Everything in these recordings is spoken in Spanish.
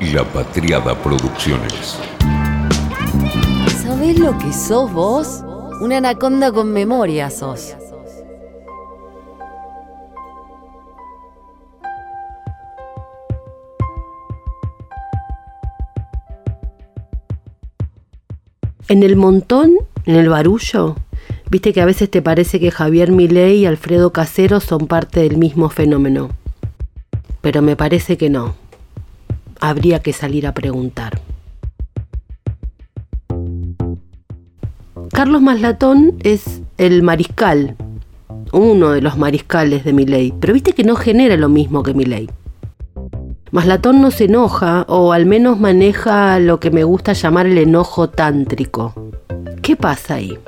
La Patriada Producciones. ¿Sabés lo que sos vos? Una anaconda con memoria sos. En el montón, en el barullo, viste que a veces te parece que Javier Milei y Alfredo Casero son parte del mismo fenómeno. Pero me parece que no. Habría que salir a preguntar. Carlos Maslatón es el mariscal, uno de los mariscales de Milei, pero viste que no genera lo mismo que Milei. Maslatón no se enoja, o al menos maneja lo que me gusta llamar el enojo tántrico. ¿Qué pasa ahí?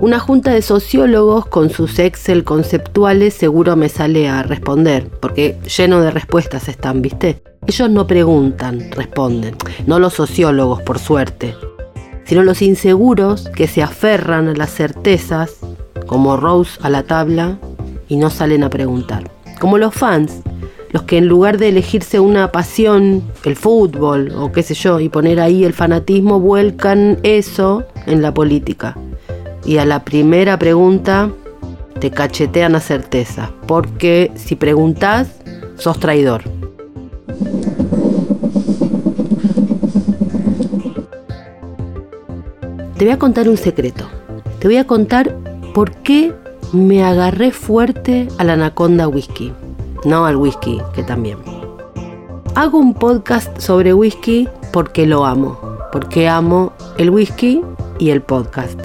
Una junta de sociólogos con sus Excel conceptuales seguro me sale a responder, porque lleno de respuestas están, ¿viste? Ellos no preguntan, responden. No los sociólogos, por suerte, sino los inseguros que se aferran a las certezas como Rose a la tabla y no salen a preguntar. Como los fans, los que en lugar de elegirse una pasión, el fútbol o qué sé yo, y poner ahí el fanatismo, vuelcan eso en la política. Y a la primera pregunta te cachetean a certeza, porque si preguntas, sos traidor. Te voy a contar un secreto. Te voy a contar ¿por qué me agarré fuerte a la anaconda whisky? No al whisky, que también. Hago un podcast sobre whisky porque lo amo, porque amo el whisky y el podcast.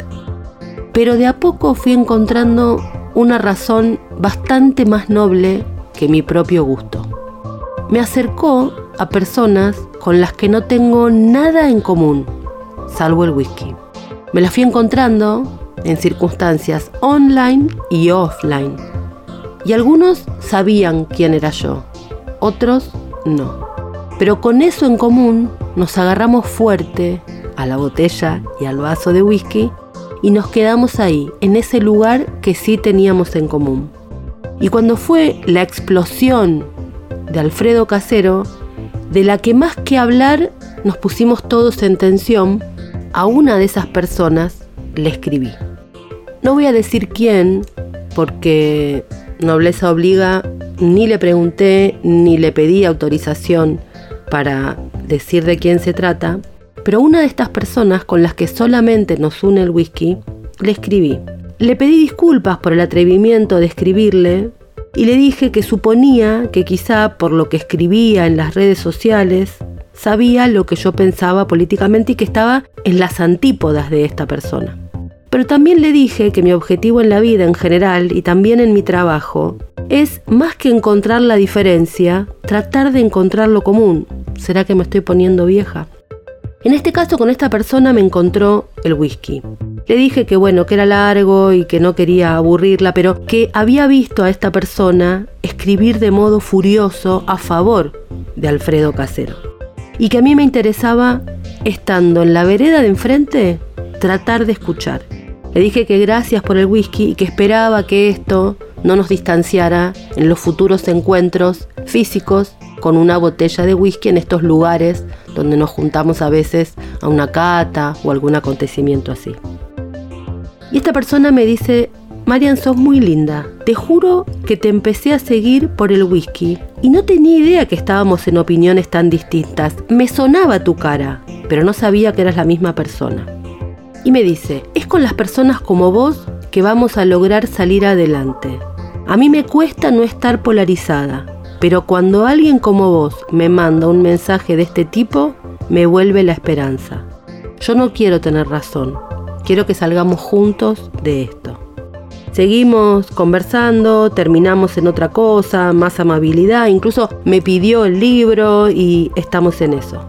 Pero de a poco fui encontrando una razón bastante más noble que mi propio gusto. Me acercó a personas con las que no tengo nada en común, salvo el whisky. Me las fui encontrando en circunstancias online y offline. Y algunos sabían quién era yo, otros no. Pero con eso en común nos agarramos fuerte a la botella y al vaso de whisky y nos quedamos ahí, en ese lugar que sí teníamos en común. Y cuando fue la explosión de Alfredo Casero, de la que más que hablar nos pusimos todos en tensión, a una de esas personas le escribí. No voy a decir quién, porque nobleza obliga, ni le pregunté ni le pedí autorización para decir de quién se trata, pero una de estas personas con las que solamente nos une el whisky, le escribí. Le pedí disculpas por el atrevimiento de escribirle y le dije que suponía que quizá por lo que escribía en las redes sociales, sabía lo que yo pensaba políticamente y que estaba en las antípodas de esta persona. Pero también le dije que mi objetivo en la vida en general y también en mi trabajo es más que encontrar la diferencia, tratar de encontrar lo común. ¿Será que me estoy poniendo vieja? En este caso con esta persona me encontró el whisky. Le dije que bueno, que era largo y que no quería aburrirla, pero que había visto a esta persona escribir de modo furioso a favor de Alfredo Casero. Y que a mí me interesaba, estando en la vereda de enfrente, tratar de escuchar. Le dije que gracias por el whisky y que esperaba que esto no nos distanciara en los futuros encuentros físicos con una botella de whisky en estos lugares donde nos juntamos a veces a una cata o algún acontecimiento así. Y esta persona me dice, Marian, sos muy linda. Te juro que te empecé a seguir por el whisky y no tenía idea que estábamos en opiniones tan distintas. Me sonaba tu cara, pero no sabía que eras la misma persona y me dice, es con las personas como vos que vamos a lograr salir adelante. A mí me cuesta no estar polarizada, pero cuando alguien como vos me manda un mensaje de este tipo, me vuelve la esperanza. Yo no quiero tener razón, quiero que salgamos juntos de esto. Seguimos conversando, terminamos en otra cosa, más amabilidad, incluso me pidió el libro y estamos en eso.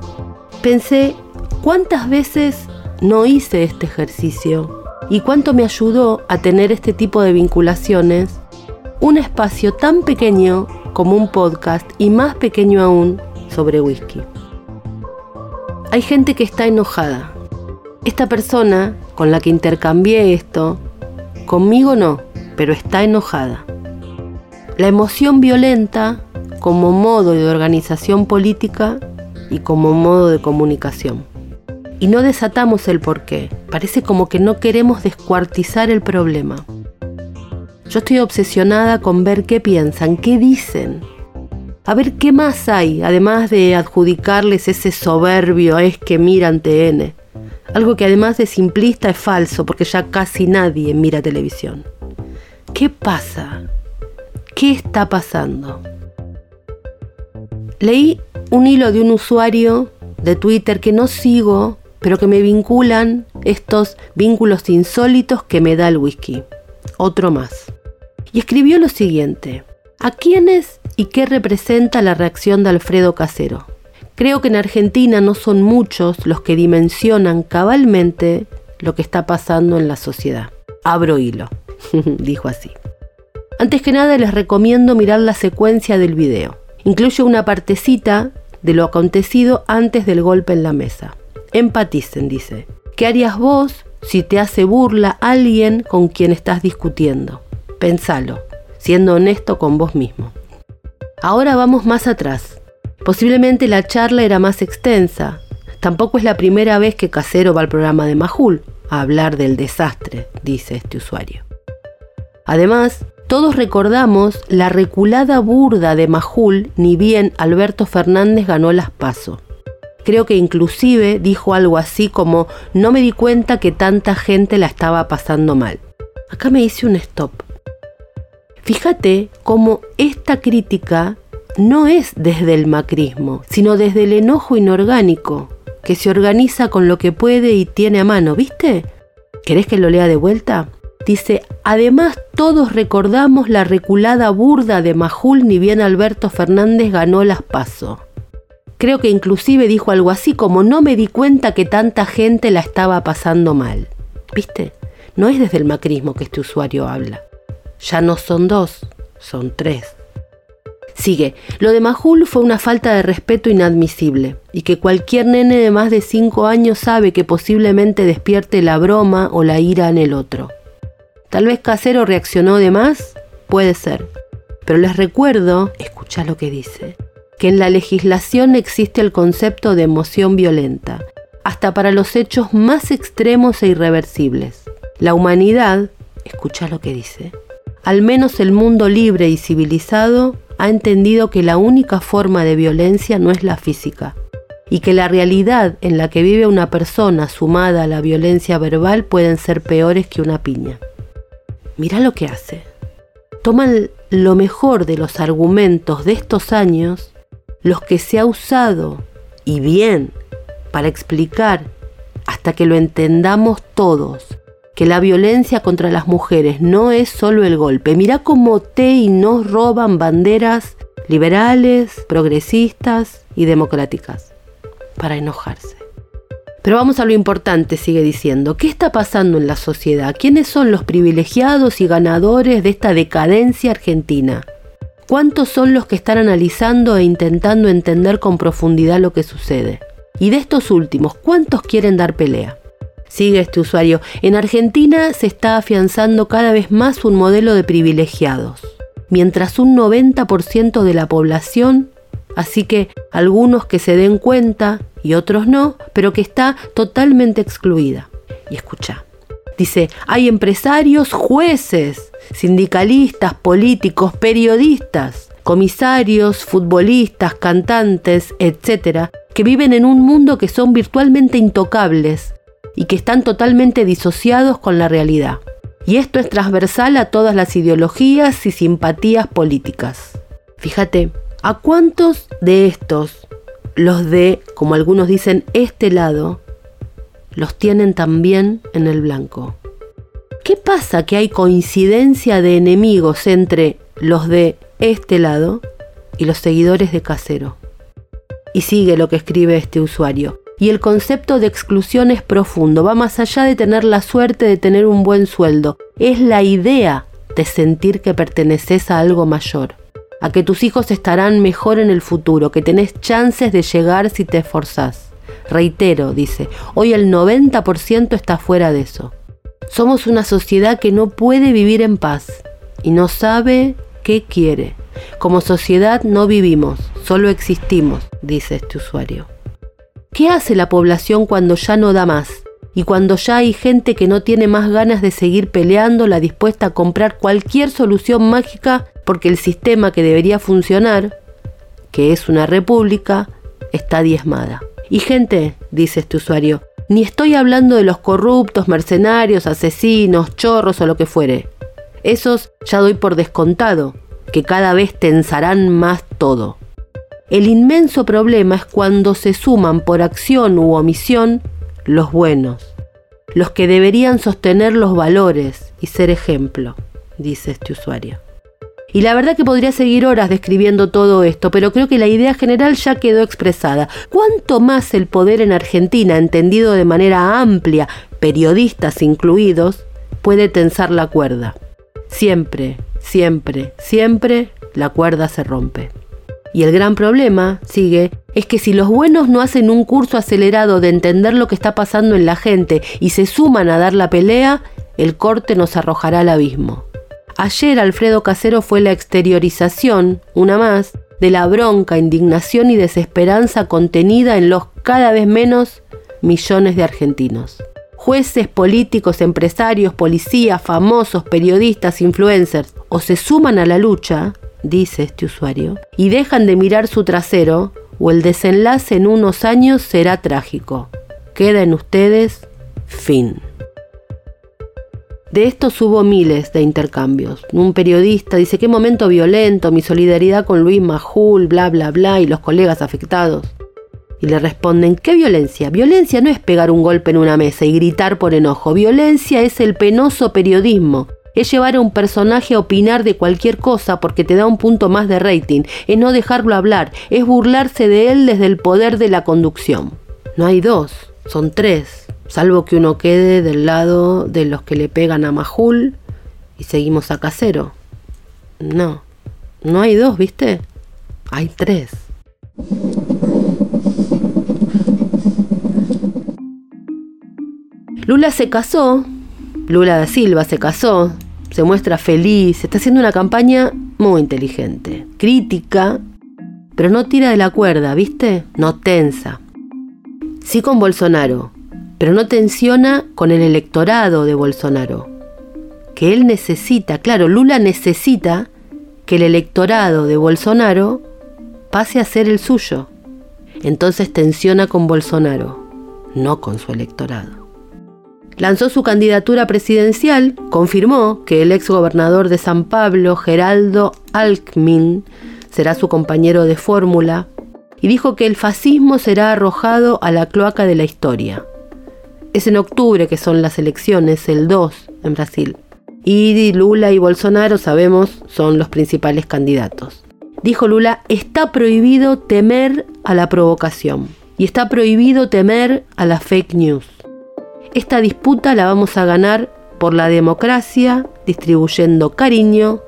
Pensé, ¿cuántas veces no hice este ejercicio y cuánto me ayudó a tener este tipo de vinculaciones un espacio tan pequeño como un podcast y más pequeño aún sobre whisky. Hay gente que está enojada. Esta persona con la que intercambié esto, conmigo no, pero está enojada. La emoción violenta como modo de organización política y como modo de comunicación. Y no desatamos el porqué. Parece como que no queremos descuartizar el problema. Yo estoy obsesionada con ver qué piensan, qué dicen. A ver qué más hay, además de adjudicarles ese soberbio es que miran TN. Algo que además de simplista es falso, porque ya casi nadie mira televisión. ¿Qué pasa? ¿Qué está pasando? Leí un hilo de un usuario de Twitter que no sigo, pero que me vinculan estos vínculos insólitos que me da el whisky. Otro más. Y escribió lo siguiente. ¿A quiénes y qué representa la reacción de Alfredo Casero? Creo que en Argentina no son muchos los que dimensionan cabalmente lo que está pasando en la sociedad. Abro hilo, dijo así. Antes que nada les recomiendo mirar la secuencia del video. Incluye una partecita de lo acontecido antes del golpe en la mesa. Empaticen, dice. ¿Qué harías vos si te hace burla alguien con quien estás discutiendo? Pensalo, siendo honesto con vos mismo. Ahora vamos más atrás. Posiblemente la charla era más extensa. Tampoco es la primera vez que Casero va al programa de Majul a hablar del desastre, dice este usuario. Además, todos recordamos la reculada burda de Majul, ni bien Alberto Fernández ganó las pasos. Creo que inclusive dijo algo así como no me di cuenta que tanta gente la estaba pasando mal. Acá me hice un stop. Fíjate cómo esta crítica no es desde el macrismo, sino desde el enojo inorgánico, que se organiza con lo que puede y tiene a mano, ¿viste? ¿Querés que lo lea de vuelta? Dice, además todos recordamos la reculada burda de Majul ni bien Alberto Fernández ganó las paso. Creo que inclusive dijo algo así como no me di cuenta que tanta gente la estaba pasando mal. ¿Viste? No es desde el macrismo que este usuario habla. Ya no son dos, son tres. Sigue, lo de Majul fue una falta de respeto inadmisible y que cualquier nene de más de cinco años sabe que posiblemente despierte la broma o la ira en el otro. Tal vez Casero reaccionó de más, puede ser. Pero les recuerdo, escucha lo que dice, que en la legislación existe el concepto de emoción violenta, hasta para los hechos más extremos e irreversibles. La humanidad, escucha lo que dice, al menos el mundo libre y civilizado ha entendido que la única forma de violencia no es la física, y que la realidad en la que vive una persona sumada a la violencia verbal pueden ser peores que una piña. Mira lo que hace. Toman lo mejor de los argumentos de estos años, los que se ha usado, y bien, para explicar, hasta que lo entendamos todos, que la violencia contra las mujeres no es solo el golpe. Mira cómo te y nos roban banderas liberales, progresistas y democráticas para enojarse. Pero vamos a lo importante, sigue diciendo. ¿Qué está pasando en la sociedad? ¿Quiénes son los privilegiados y ganadores de esta decadencia argentina? ¿Cuántos son los que están analizando e intentando entender con profundidad lo que sucede? Y de estos últimos, ¿cuántos quieren dar pelea? Sigue este usuario. En Argentina se está afianzando cada vez más un modelo de privilegiados, mientras un 90% de la población Así que algunos que se den cuenta y otros no, pero que está totalmente excluida. Y escucha. Dice, hay empresarios, jueces, sindicalistas, políticos, periodistas, comisarios, futbolistas, cantantes, etcétera, que viven en un mundo que son virtualmente intocables y que están totalmente disociados con la realidad. Y esto es transversal a todas las ideologías y simpatías políticas. Fíjate, ¿A cuántos de estos, los de, como algunos dicen, este lado, los tienen también en el blanco? ¿Qué pasa que hay coincidencia de enemigos entre los de este lado y los seguidores de Casero? Y sigue lo que escribe este usuario. Y el concepto de exclusión es profundo, va más allá de tener la suerte de tener un buen sueldo, es la idea de sentir que perteneces a algo mayor a que tus hijos estarán mejor en el futuro, que tenés chances de llegar si te esforzás. Reitero, dice, hoy el 90% está fuera de eso. Somos una sociedad que no puede vivir en paz y no sabe qué quiere. Como sociedad no vivimos, solo existimos, dice este usuario. ¿Qué hace la población cuando ya no da más? Y cuando ya hay gente que no tiene más ganas de seguir peleando, la dispuesta a comprar cualquier solución mágica porque el sistema que debería funcionar, que es una república, está diezmada. Y gente, dice este usuario, ni estoy hablando de los corruptos, mercenarios, asesinos, chorros o lo que fuere. Esos ya doy por descontado, que cada vez tensarán más todo. El inmenso problema es cuando se suman por acción u omisión los buenos, los que deberían sostener los valores y ser ejemplo, dice este usuario. Y la verdad que podría seguir horas describiendo todo esto, pero creo que la idea general ya quedó expresada. ¿Cuánto más el poder en Argentina, entendido de manera amplia, periodistas incluidos, puede tensar la cuerda? Siempre, siempre, siempre la cuerda se rompe. Y el gran problema, sigue, es que si los buenos no hacen un curso acelerado de entender lo que está pasando en la gente y se suman a dar la pelea, el corte nos arrojará al abismo. Ayer Alfredo Casero fue la exteriorización, una más, de la bronca, indignación y desesperanza contenida en los cada vez menos millones de argentinos. Jueces, políticos, empresarios, policías, famosos, periodistas, influencers, o se suman a la lucha, dice este usuario, y dejan de mirar su trasero, o el desenlace en unos años será trágico. Queda en ustedes fin. De estos hubo miles de intercambios. Un periodista dice, qué momento violento, mi solidaridad con Luis Majul, bla, bla, bla, y los colegas afectados. Y le responden, ¿qué violencia? Violencia no es pegar un golpe en una mesa y gritar por enojo. Violencia es el penoso periodismo, es llevar a un personaje a opinar de cualquier cosa porque te da un punto más de rating, es no dejarlo hablar, es burlarse de él desde el poder de la conducción. No hay dos, son tres, salvo que uno quede del lado de los que le pegan a Majul y seguimos a Casero. No, no hay dos, ¿viste? Hay tres. Lula se casó Lula da Silva se casó, se muestra feliz, está haciendo una campaña muy inteligente, crítica, pero no tira de la cuerda, ¿viste? No tensa. Sí con Bolsonaro, pero no tensiona con el electorado de Bolsonaro. Que él necesita, claro, Lula necesita que el electorado de Bolsonaro pase a ser el suyo. Entonces tensiona con Bolsonaro, no con su electorado lanzó su candidatura presidencial, confirmó que el ex gobernador de San Pablo, Geraldo Alckmin, será su compañero de fórmula, y dijo que el fascismo será arrojado a la cloaca de la historia. Es en octubre que son las elecciones, el 2 en Brasil. Y Lula y Bolsonaro, sabemos, son los principales candidatos. Dijo Lula, está prohibido temer a la provocación y está prohibido temer a la fake news. Esta disputa la vamos a ganar por la democracia, distribuyendo cariño,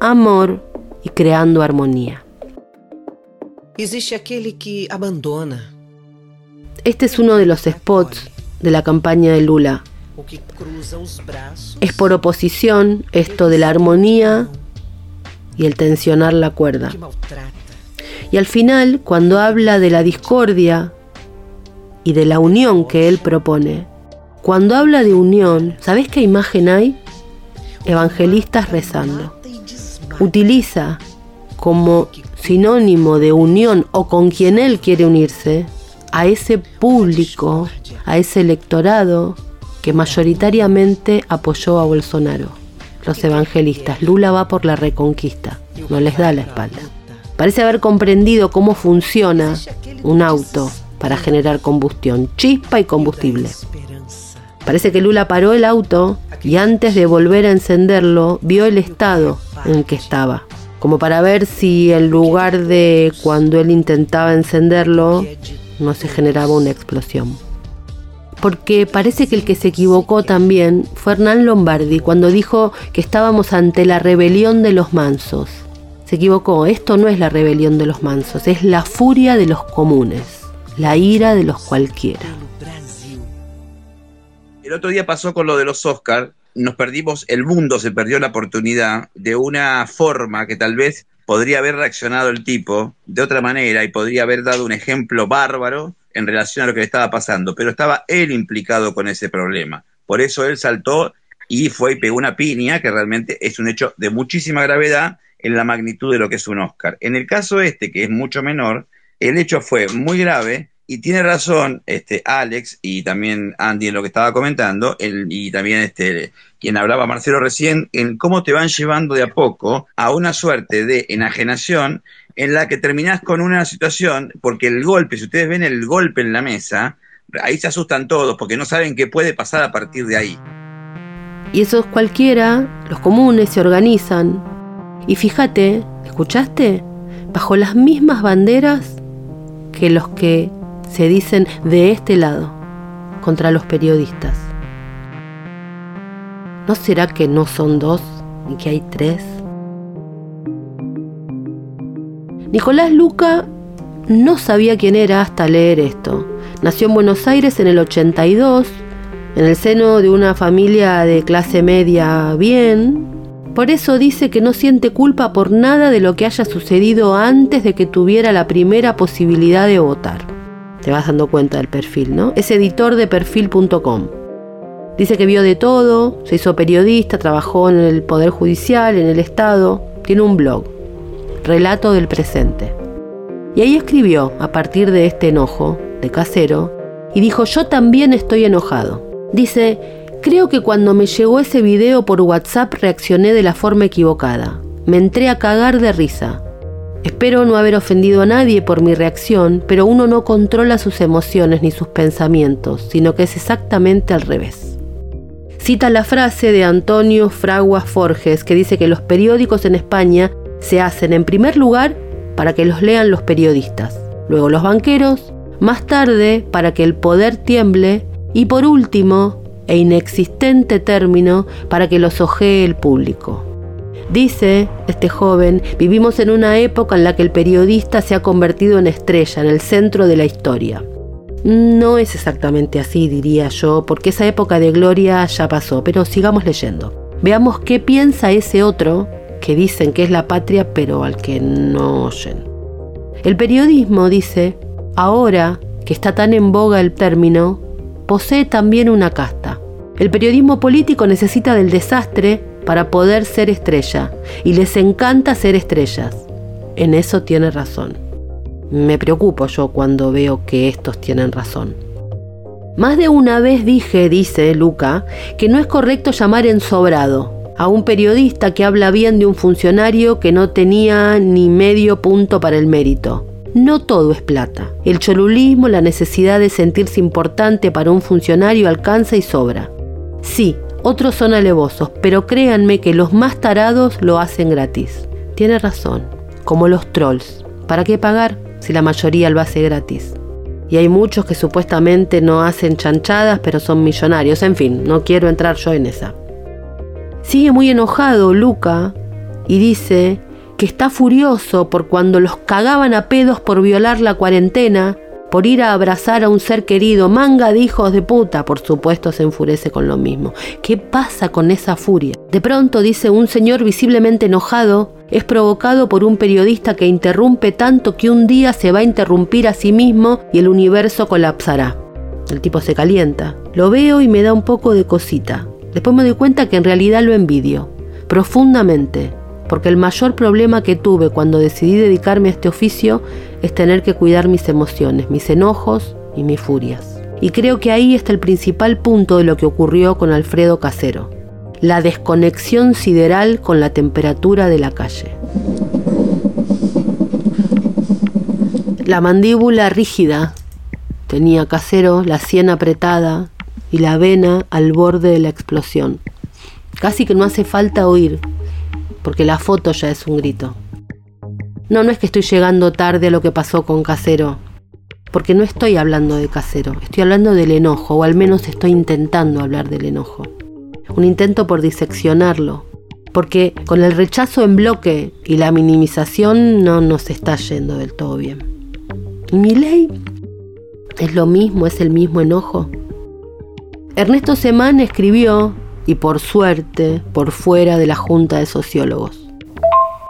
amor y creando armonía. Existe aquel que abandona. Este es uno de los spots de la campaña de Lula. Es por oposición esto de la armonía y el tensionar la cuerda. Y al final, cuando habla de la discordia y de la unión que él propone, cuando habla de unión, ¿sabés qué imagen hay? Evangelistas rezando. Utiliza como sinónimo de unión o con quien él quiere unirse a ese público, a ese electorado que mayoritariamente apoyó a Bolsonaro. Los evangelistas, Lula va por la reconquista, no les da la espalda. Parece haber comprendido cómo funciona un auto para generar combustión, chispa y combustible. Parece que Lula paró el auto y antes de volver a encenderlo vio el estado en que estaba, como para ver si en lugar de cuando él intentaba encenderlo no se generaba una explosión. Porque parece que el que se equivocó también fue Hernán Lombardi cuando dijo que estábamos ante la rebelión de los mansos. Se equivocó, esto no es la rebelión de los mansos, es la furia de los comunes, la ira de los cualquiera el otro día pasó con lo de los Oscars, nos perdimos, el mundo se perdió la oportunidad de una forma que tal vez podría haber reaccionado el tipo de otra manera y podría haber dado un ejemplo bárbaro en relación a lo que le estaba pasando, pero estaba él implicado con ese problema. Por eso él saltó y fue y pegó una piña, que realmente es un hecho de muchísima gravedad en la magnitud de lo que es un Oscar. En el caso este, que es mucho menor, el hecho fue muy grave y tiene razón este, Alex y también Andy en lo que estaba comentando, y también este, quien hablaba Marcelo recién, en cómo te van llevando de a poco a una suerte de enajenación en la que terminás con una situación, porque el golpe, si ustedes ven el golpe en la mesa, ahí se asustan todos porque no saben qué puede pasar a partir de ahí. Y esos cualquiera, los comunes, se organizan. Y fíjate, ¿escuchaste? Bajo las mismas banderas que los que se dicen de este lado, contra los periodistas. ¿No será que no son dos y que hay tres? Nicolás Luca no sabía quién era hasta leer esto. Nació en Buenos Aires en el 82, en el seno de una familia de clase media bien. Por eso dice que no siente culpa por nada de lo que haya sucedido antes de que tuviera la primera posibilidad de votar. Te vas dando cuenta del perfil, ¿no? Es editor de perfil.com. Dice que vio de todo, se hizo periodista, trabajó en el Poder Judicial, en el Estado, tiene un blog, Relato del Presente. Y ahí escribió, a partir de este enojo, de casero, y dijo, yo también estoy enojado. Dice, creo que cuando me llegó ese video por WhatsApp reaccioné de la forma equivocada. Me entré a cagar de risa. Espero no haber ofendido a nadie por mi reacción, pero uno no controla sus emociones ni sus pensamientos, sino que es exactamente al revés. Cita la frase de Antonio Fraguas Forges que dice que los periódicos en España se hacen en primer lugar para que los lean los periodistas, luego los banqueros, más tarde para que el poder tiemble y por último, e inexistente término, para que los ojee el público. Dice este joven, vivimos en una época en la que el periodista se ha convertido en estrella, en el centro de la historia. No es exactamente así, diría yo, porque esa época de gloria ya pasó, pero sigamos leyendo. Veamos qué piensa ese otro que dicen que es la patria, pero al que no oyen. El periodismo, dice, ahora que está tan en boga el término, posee también una casta. El periodismo político necesita del desastre para poder ser estrella y les encanta ser estrellas. En eso tiene razón. Me preocupo yo cuando veo que estos tienen razón. Más de una vez dije, dice Luca, que no es correcto llamar ensobrado a un periodista que habla bien de un funcionario que no tenía ni medio punto para el mérito. No todo es plata. El cholulismo, la necesidad de sentirse importante para un funcionario alcanza y sobra. Sí, otros son alevosos, pero créanme que los más tarados lo hacen gratis. Tiene razón, como los trolls. ¿Para qué pagar si la mayoría lo hace gratis? Y hay muchos que supuestamente no hacen chanchadas, pero son millonarios. En fin, no quiero entrar yo en esa. Sigue muy enojado Luca y dice que está furioso por cuando los cagaban a pedos por violar la cuarentena por ir a abrazar a un ser querido, manga de hijos de puta, por supuesto se enfurece con lo mismo. ¿Qué pasa con esa furia? De pronto, dice un señor visiblemente enojado, es provocado por un periodista que interrumpe tanto que un día se va a interrumpir a sí mismo y el universo colapsará. El tipo se calienta. Lo veo y me da un poco de cosita. Después me doy cuenta que en realidad lo envidio, profundamente porque el mayor problema que tuve cuando decidí dedicarme a este oficio es tener que cuidar mis emociones, mis enojos y mis furias. Y creo que ahí está el principal punto de lo que ocurrió con Alfredo Casero, la desconexión sideral con la temperatura de la calle. La mandíbula rígida tenía Casero, la sien apretada y la vena al borde de la explosión. Casi que no hace falta oír porque la foto ya es un grito. No, no es que estoy llegando tarde a lo que pasó con Casero, porque no estoy hablando de Casero, estoy hablando del enojo, o al menos estoy intentando hablar del enojo. Un intento por diseccionarlo, porque con el rechazo en bloque y la minimización no nos está yendo del todo bien. ¿Y mi ley? ¿Es lo mismo? ¿Es el mismo enojo? Ernesto Semán escribió y por suerte por fuera de la Junta de Sociólogos.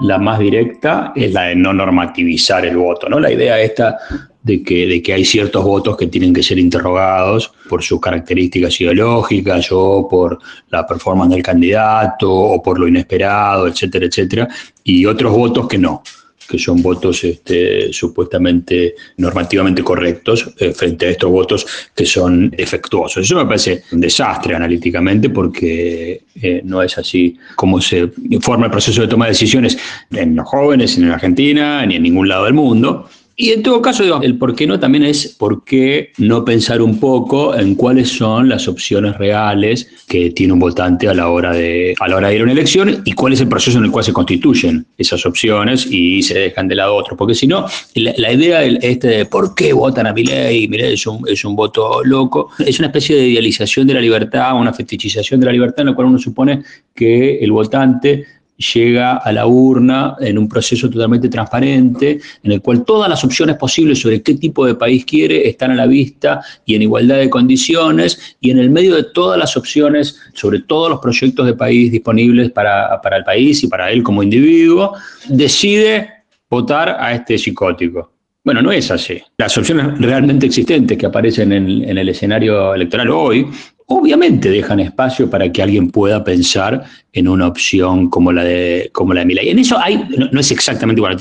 La más directa es la de no normativizar el voto, ¿no? La idea esta de que, de que hay ciertos votos que tienen que ser interrogados por sus características ideológicas o por la performance del candidato o por lo inesperado, etcétera, etcétera, y otros votos que no que son votos este, supuestamente normativamente correctos eh, frente a estos votos que son defectuosos. Eso me parece un desastre analíticamente porque eh, no es así como se forma el proceso de toma de decisiones en los jóvenes, ni en Argentina, ni en ningún lado del mundo. Y en todo caso, el por qué no también es por qué no pensar un poco en cuáles son las opciones reales que tiene un votante a la hora de, a la hora de ir a una elección y cuál es el proceso en el cual se constituyen esas opciones y se dejan de lado otros. Porque si no, la, idea este de por qué votan a Milei, Milei es un, es un voto loco, es una especie de idealización de la libertad, una fetichización de la libertad en la cual uno supone que el votante llega a la urna en un proceso totalmente transparente, en el cual todas las opciones posibles sobre qué tipo de país quiere están a la vista y en igualdad de condiciones, y en el medio de todas las opciones sobre todos los proyectos de país disponibles para, el país y para él como individuo, decide votar a este psicótico. Bueno, no es así. Las opciones realmente existentes que aparecen en, en, el escenario electoral hoy obviamente dejan espacio para que alguien pueda pensar en una opción como la de como la de. En eso hay, no, es exactamente igual,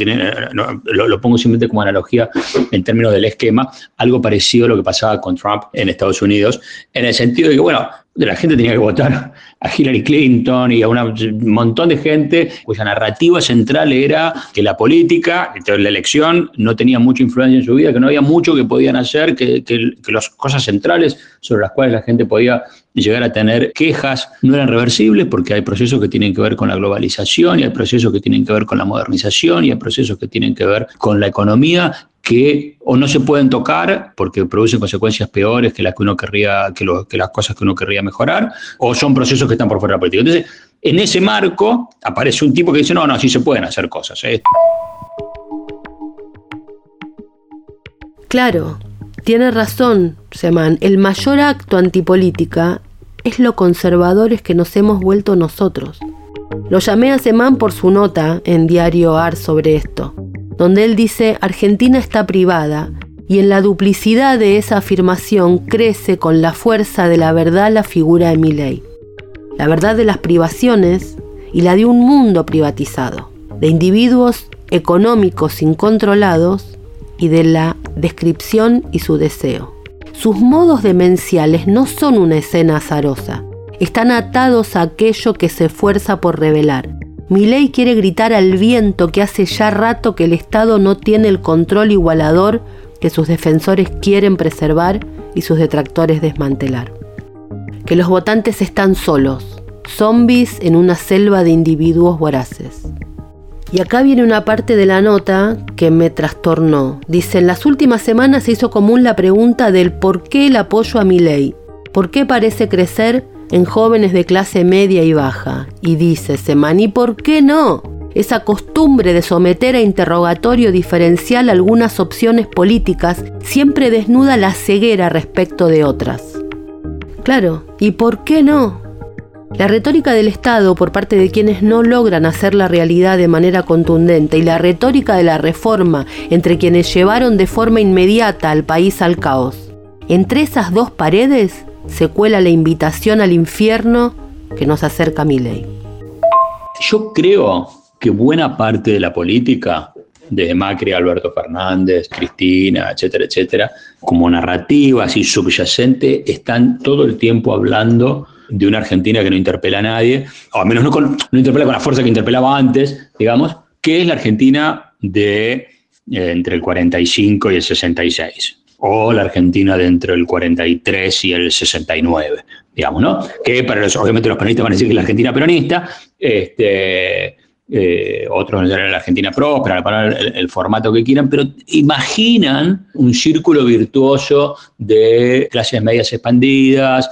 lo, pongo simplemente como analogía en términos del esquema, algo parecido a lo que pasaba con Trump en Estados Unidos, en el sentido de que, bueno, la gente tenía que votar a Hillary Clinton y a un montón de gente cuya narrativa central era que la política, la elección, no tenía mucha influencia en su vida, que no había mucho que podían hacer, que, que, las cosas centrales sobre las cuales la gente podía llegar a tener quejas no eran reversibles porque hay procesos que tienen que ver con la globalización y hay procesos que tienen que ver con la modernización y hay procesos que tienen que ver con la economía que o no se pueden tocar porque producen consecuencias peores que las que uno querría, que, que las cosas que uno querría mejorar, o son procesos que están por fuera de la política. Entonces, en ese marco aparece un tipo que dice, no, no, sí se pueden hacer cosas. ¿eh? Claro, tiene razón, Semán. El mayor acto antipolítica es lo conservadores que nos hemos vuelto nosotros. Lo llamé a Semán por su nota en Diario AR sobre esto donde él dice Argentina está privada y en la duplicidad de esa afirmación crece con la fuerza de la verdad la figura de Milley. La verdad de las privaciones y la de un mundo privatizado, de individuos económicos incontrolados y de la descripción y su deseo. Sus modos demenciales no son una escena azarosa, están atados a aquello que se esfuerza por revelar, ley quiere gritar al viento que hace ya rato que el Estado no tiene el control igualador que sus defensores quieren preservar y sus detractores desmantelar. Que los votantes están solos, zombies en una selva de individuos voraces. Y acá viene una parte de la nota que me trastornó. Dice, en las últimas semanas se hizo común la pregunta del por qué el apoyo a mi ley. ¿Por qué parece crecer en jóvenes de clase media y baja. Y dice Semán, ¿y por qué no? Esa costumbre de someter a interrogatorio diferencial algunas opciones políticas siempre desnuda la ceguera respecto de otras. Claro, ¿y por qué no? La retórica del Estado por parte de quienes no logran hacer la realidad de manera contundente y la retórica de la reforma entre quienes llevaron de forma inmediata al país al caos. Entre esas dos paredes se cuela la invitación al infierno que nos acerca a mi ley. Yo creo que buena parte de la política, desde Macri, Alberto Fernández, Cristina, etcétera, etcétera, como narrativa así subyacente, están todo el tiempo hablando de una Argentina que no interpela a nadie, o al menos no, no interpela con la fuerza que interpelaba antes, digamos, que es la Argentina de eh, entre el 45 y el 66 o la Argentina de entre el 43 y el 69, digamos, ¿no? Que para los, obviamente los peronistas van a decir que es la Argentina peronista, este, eh, otros la Argentina próspera, para el, el, formato que quieran, pero imaginan un círculo virtuoso de clases medias expandidas,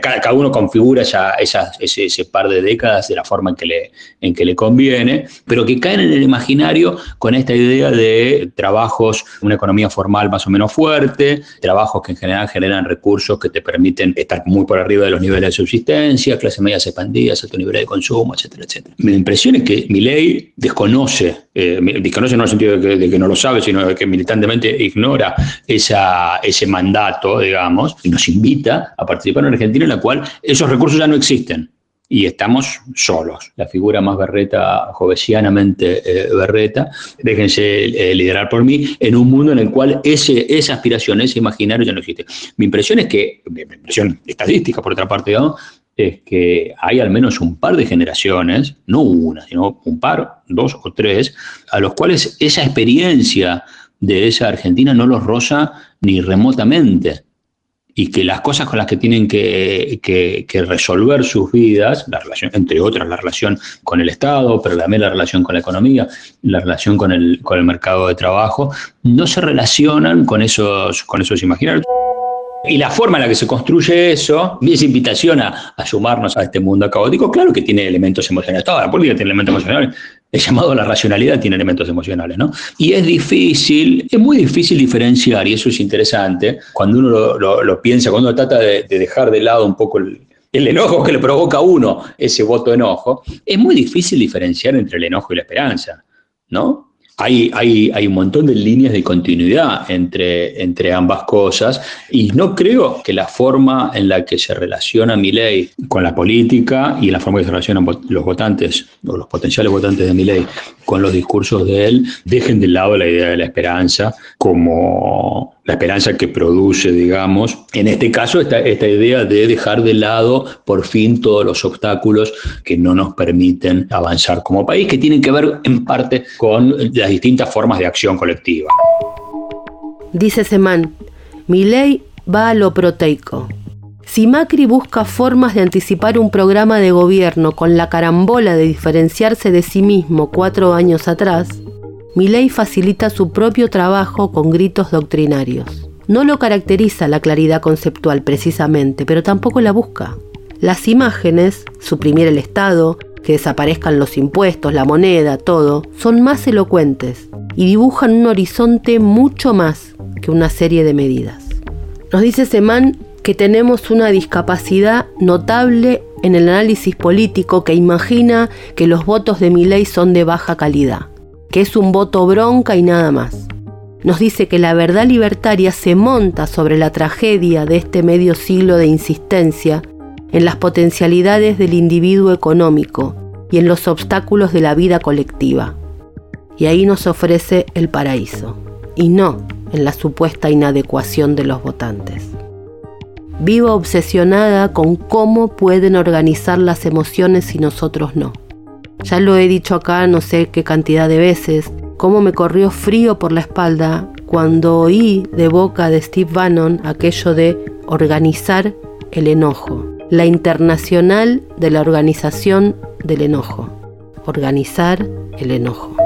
cada, uno configura esa, ese, par de décadas de la forma en que, le, en que le conviene, pero que caen en el imaginario con esta idea de trabajos, una economía formal más o menos fuerte, trabajos que en general generan recursos que te permiten estar muy por arriba de los niveles de subsistencia, clase media expandida, alto nivel de consumo, etcétera, etcétera. Mi impresión es que mi ley desconoce, eh, desconoce no en el sentido de que, no lo sabe, sino de que militantemente ignora esa, ese mandato, digamos, y nos invita a participar en Argentina en la cual esos recursos ya no existen y estamos solos. La figura más berreta, jovesianamente eh, berreta, déjense eh, liderar por mí, en un mundo en el cual ese, esa aspiración, ese imaginario ya no existe. Mi impresión es que, mi impresión estadística por otra parte, es que hay al menos un par de generaciones, no una, sino un par, dos o tres, a los cuales esa experiencia de esa Argentina no los roza ni remotamente y que las cosas con las que tienen que, resolver sus vidas, la relación, entre otras la relación con el Estado, pero también la relación con la economía, la relación con el, con el mercado de trabajo, no se relacionan con esos, con esos imaginarios. Y la forma en la que se construye eso, esa invitación a, sumarnos a este mundo caótico, claro que tiene elementos emocionales. Toda la política tiene elementos emocionales. El llamado a la racionalidad tiene elementos emocionales, ¿no? Y es difícil, es muy difícil diferenciar, y eso es interesante, cuando uno lo, piensa, cuando uno trata de, dejar de lado un poco el, el enojo que le provoca a uno ese voto enojo, es muy difícil diferenciar entre el enojo y la esperanza, ¿no? Hay, hay, hay, un montón de líneas de continuidad entre, entre ambas cosas y no creo que la forma en la que se relaciona mi ley con la política y la forma en que se relacionan los votantes o los potenciales votantes de mi ley con los discursos de él dejen de lado la idea de la esperanza como la esperanza que produce, digamos, en este caso, esta, esta idea de dejar de lado por fin todos los obstáculos que no nos permiten avanzar como país, que tienen que ver en parte con las distintas formas de acción colectiva. Dice Semán, mi ley va a lo proteico. Si Macri busca formas de anticipar un programa de gobierno con la carambola de diferenciarse de sí mismo cuatro años atrás, ley facilita su propio trabajo con gritos doctrinarios. No lo caracteriza la claridad conceptual precisamente, pero tampoco la busca. Las imágenes, suprimir el Estado, que desaparezcan los impuestos, la moneda, todo, son más elocuentes y dibujan un horizonte mucho más que una serie de medidas. Nos dice Semán que tenemos una discapacidad notable en el análisis político que imagina que los votos de ley son de baja calidad que es un voto bronca y nada más. Nos dice que la verdad libertaria se monta sobre la tragedia de este medio siglo de insistencia en las potencialidades del individuo económico y en los obstáculos de la vida colectiva. Y ahí nos ofrece el paraíso, y no en la supuesta inadecuación de los votantes. Vivo obsesionada con cómo pueden organizar las emociones y nosotros no. Ya lo he dicho acá no sé qué cantidad de veces, cómo me corrió frío por la espalda cuando oí de boca de Steve Bannon aquello de organizar el enojo, la internacional de la organización del enojo, organizar el enojo.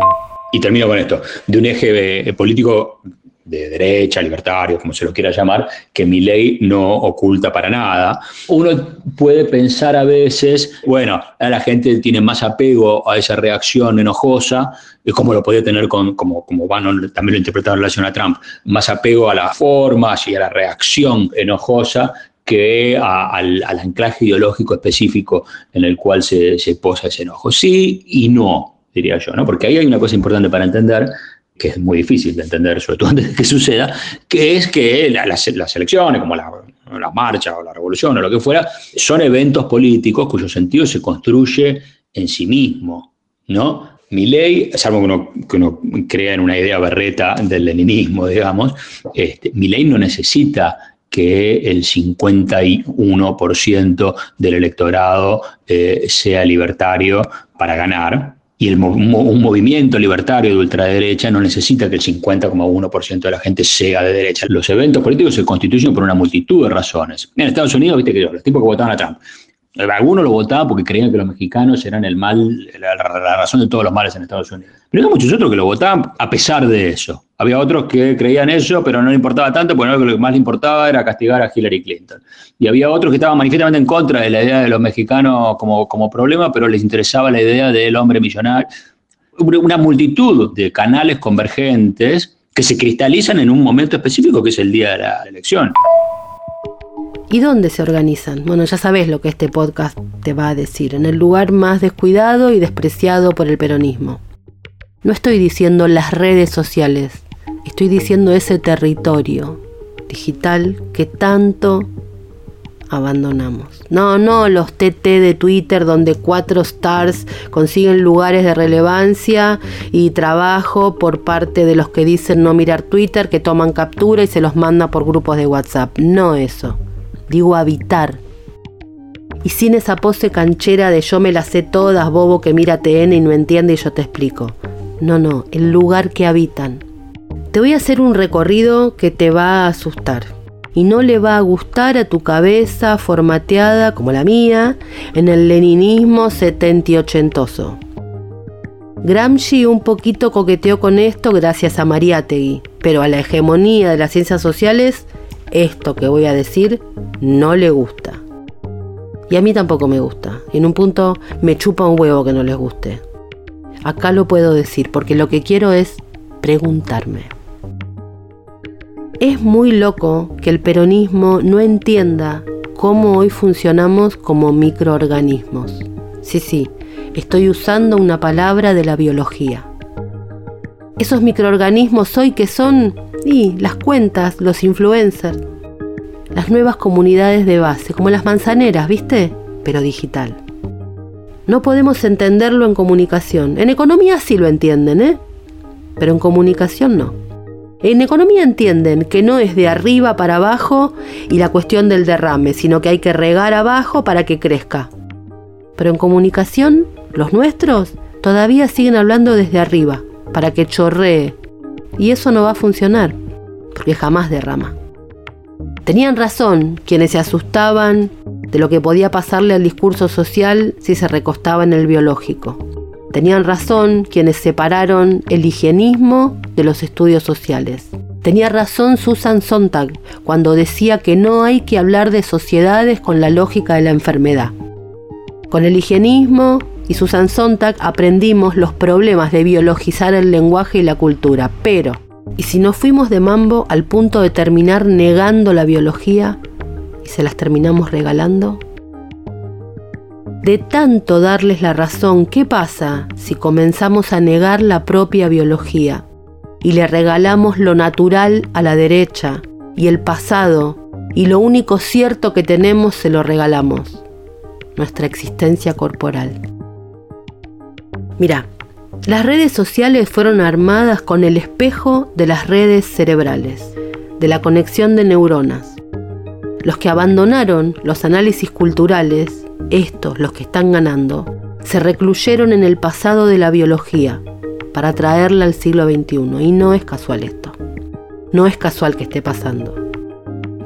Y termino con esto, de un eje eh, político de derecha, libertario, como se lo quiera llamar, que mi ley no oculta para nada. Uno puede pensar a veces, bueno, la gente tiene más apego a esa reacción enojosa, como lo podía tener con, como, como Bannon también lo interpretaba en relación a Trump, más apego a las formas y a la reacción enojosa que al, anclaje ideológico específico en el cual se, se posa ese enojo. Sí y no, diría yo, ¿no? Porque ahí hay una cosa importante para entender, que es muy difícil de entender, sobre todo antes de que suceda, que es que las, elecciones, como la, marcha o la revolución o lo que fuera, son eventos políticos cuyo sentido se construye en sí mismo, ¿no? Mi ley, salvo que uno, que crea en una idea berreta del leninismo, digamos, este, mi ley no necesita que el 51% del electorado eh, sea libertario para ganar, y un movimiento libertario de ultraderecha no necesita que el 50,1% de la gente sea de derecha. Los eventos políticos se constituyen por una multitud de razones. En Estados Unidos, viste que los tipos que votaban a Trump, algunos lo votaban porque creían que los mexicanos eran el mal, la, razón de todos los males en Estados Unidos. Pero hay muchos otros que lo votaban a pesar de eso. Había otros que creían eso, pero no le importaba tanto, porque lo que más le importaba era castigar a Hillary Clinton. Y había otros que estaban manifiestamente en contra de la idea de los mexicanos como, como problema, pero les interesaba la idea del hombre millonario. Una multitud de canales convergentes que se cristalizan en un momento específico, que es el día de la elección. ¿Y dónde se organizan? Bueno, ya sabes lo que este podcast te va a decir, en el lugar más descuidado y despreciado por el peronismo. No estoy diciendo las redes sociales, Estoy diciendo ese territorio digital que tanto abandonamos. No, no los TT de Twitter donde cuatro stars consiguen lugares de relevancia y trabajo por parte de los que dicen no mirar Twitter, que toman captura y se los manda por grupos de WhatsApp. No eso. Digo habitar. Y sin esa pose canchera de yo me la sé todas, bobo que mira TN y no entiende y yo te explico. No, no, el lugar que habitan te voy a hacer un recorrido que te va a asustar y no le va a gustar a tu cabeza formateada como la mía en el leninismo setenti-ochentoso. Gramsci un poquito coqueteó con esto gracias a Mariátegui, pero a la hegemonía de las ciencias sociales, esto que voy a decir no le gusta. Y a mí tampoco me gusta. Y en un punto me chupa un huevo que no les guste. Acá lo puedo decir porque lo que quiero es preguntarme. Es muy loco que el peronismo no entienda cómo hoy funcionamos como microorganismos. Sí, sí, estoy usando una palabra de la biología. Esos microorganismos hoy que son, y las cuentas, los influencers, las nuevas comunidades de base, como las manzaneras, ¿viste? Pero digital. No podemos entenderlo en comunicación. En economía sí lo entienden, ¿eh? Pero en comunicación no. En economía entienden que no es de arriba para abajo y la cuestión del derrame, sino que hay que regar abajo para que crezca. Pero en comunicación, los nuestros todavía siguen hablando desde arriba, para que chorree. Y eso no va a funcionar, porque jamás derrama. Tenían razón quienes se asustaban de lo que podía pasarle al discurso social si se recostaba en el biológico. Tenían razón quienes separaron el higienismo de los estudios sociales. Tenía razón Susan Sontag cuando decía que no hay que hablar de sociedades con la lógica de la enfermedad. Con el higienismo y Susan Sontag aprendimos los problemas de biologizar el lenguaje y la cultura, pero, ¿y si nos fuimos de mambo al punto de terminar negando la biología y se las terminamos regalando? de tanto darles la razón, ¿qué pasa si comenzamos a negar la propia biología y le regalamos lo natural a la derecha y el pasado y lo único cierto que tenemos se lo regalamos? Nuestra existencia corporal. Mira, las redes sociales fueron armadas con el espejo de las redes cerebrales, de la conexión de neuronas. Los que abandonaron los análisis culturales estos, los que están ganando, se recluyeron en el pasado de la biología para traerla al siglo XXI. Y no es casual esto. No es casual que esté pasando.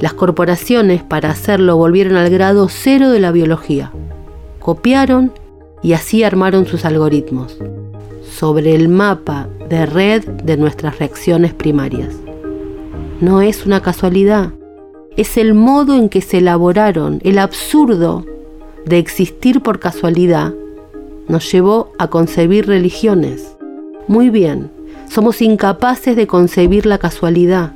Las corporaciones para hacerlo volvieron al grado cero de la biología. Copiaron y así armaron sus algoritmos sobre el mapa de red de nuestras reacciones primarias. No es una casualidad, es el modo en que se elaboraron, el absurdo de existir por casualidad nos llevó a concebir religiones. Muy bien, somos incapaces de concebir la casualidad.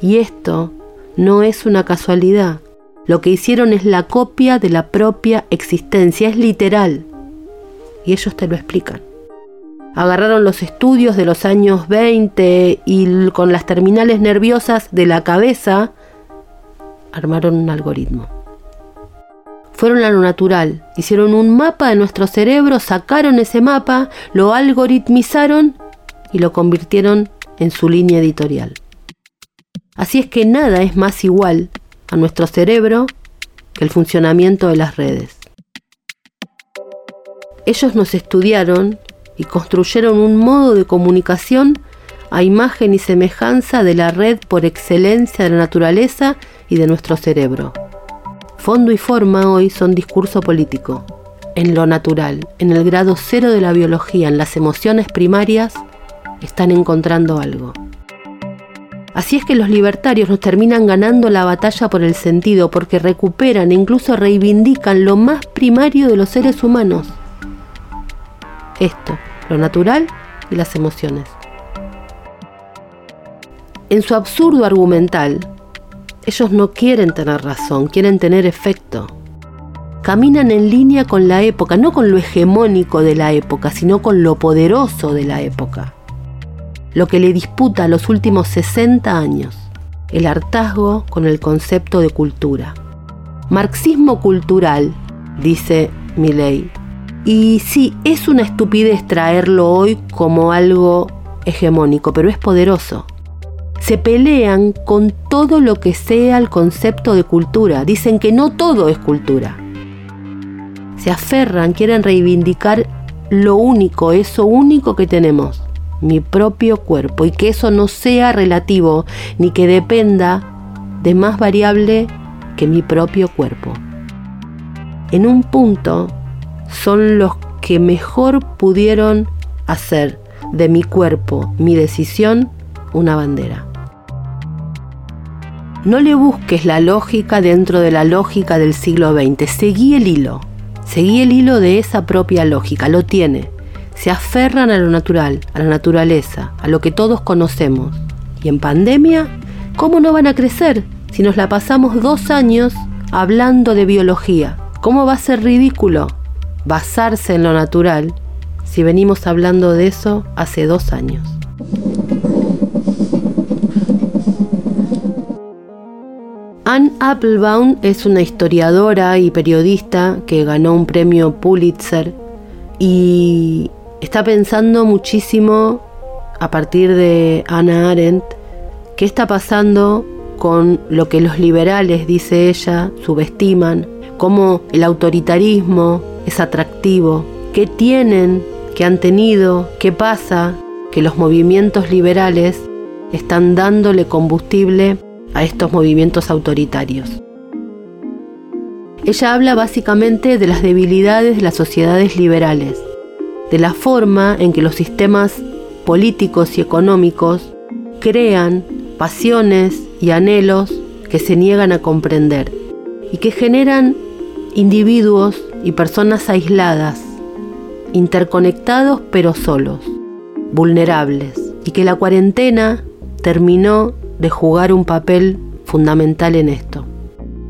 Y esto no es una casualidad. Lo que hicieron es la copia de la propia existencia, es literal. Y ellos te lo explican. Agarraron los estudios de los años 20 y con las terminales nerviosas de la cabeza armaron un algoritmo fueron a lo natural, hicieron un mapa de nuestro cerebro, sacaron ese mapa, lo algoritmizaron y lo convirtieron en su línea editorial. Así es que nada es más igual a nuestro cerebro que el funcionamiento de las redes. Ellos nos estudiaron y construyeron un modo de comunicación a imagen y semejanza de la red por excelencia de la naturaleza y de nuestro cerebro. Fondo y forma hoy son discurso político. En lo natural, en el grado cero de la biología, en las emociones primarias, están encontrando algo. Así es que los libertarios nos terminan ganando la batalla por el sentido, porque recuperan e incluso reivindican lo más primario de los seres humanos. Esto, lo natural y las emociones. En su absurdo argumental, ellos no quieren tener razón, quieren tener efecto. Caminan en línea con la época, no con lo hegemónico de la época, sino con lo poderoso de la época lo que le disputa los últimos 60 años, el hartazgo con el concepto de cultura. Marxismo cultural, dice Milley. Y sí, es una estupidez traerlo hoy como algo hegemónico, pero es poderoso. Se pelean con todo lo que sea el concepto de cultura. Dicen que no todo es cultura. Se aferran, quieren reivindicar lo único, eso único que tenemos mi propio cuerpo y que eso no sea relativo ni que dependa de más variable que mi propio cuerpo. En un punto son los que mejor pudieron hacer de mi cuerpo, mi decisión, una bandera. No le busques la lógica dentro de la lógica del siglo XX, seguí el hilo, seguí el hilo de esa propia lógica, lo tiene se aferran a lo natural, a la naturaleza, a lo que todos conocemos. Y en pandemia, ¿cómo no van a crecer si nos la pasamos dos años hablando de biología? ¿Cómo va a ser ridículo basarse en lo natural si venimos hablando de eso hace dos años? Anne Applebaum es una historiadora y periodista que ganó un premio Pulitzer y está pensando muchísimo a partir de Anna Arendt qué está pasando con lo que los liberales, dice ella, subestiman, cómo el autoritarismo es atractivo, qué tienen, qué han tenido, qué pasa, que los movimientos liberales están dándole combustible a estos movimientos autoritarios. Ella habla básicamente de las debilidades de las sociedades liberales, de la forma en que los sistemas políticos y económicos crean pasiones y anhelos que se niegan a comprender y que generan individuos y personas aisladas, interconectados pero solos, vulnerables, y que la cuarentena terminó de jugar un papel fundamental en esto.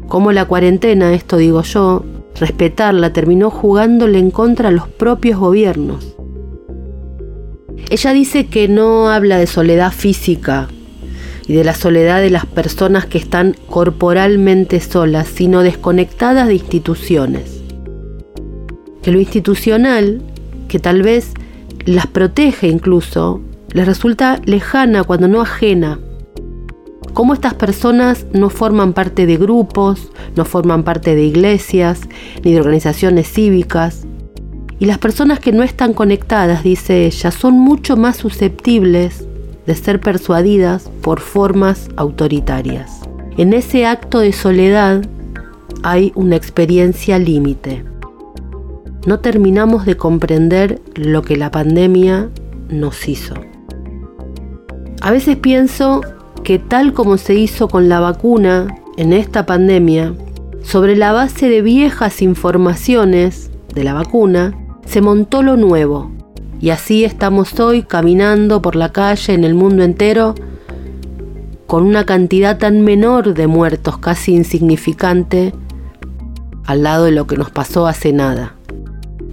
Como la cuarentena, esto digo yo, respetarla terminó jugándole en contra a los propios gobiernos. Ella dice que no habla de soledad física y de la soledad de las personas que están corporalmente solas, sino desconectadas de instituciones. Que lo institucional, que tal vez las protege incluso, les resulta lejana cuando no ajena cómo estas personas no forman parte de grupos, no forman parte de iglesias, ni de organizaciones cívicas. Y las personas que no están conectadas, dice ella, son mucho más susceptibles de ser persuadidas por formas autoritarias. En ese acto de soledad hay una experiencia límite. No terminamos de comprender lo que la pandemia nos hizo. A veces pienso que tal como se hizo con la vacuna en esta pandemia, sobre la base de viejas informaciones de la vacuna, se montó lo nuevo. Y así estamos hoy caminando por la calle en el mundo entero con una cantidad tan menor de muertos, casi insignificante, al lado de lo que nos pasó hace nada.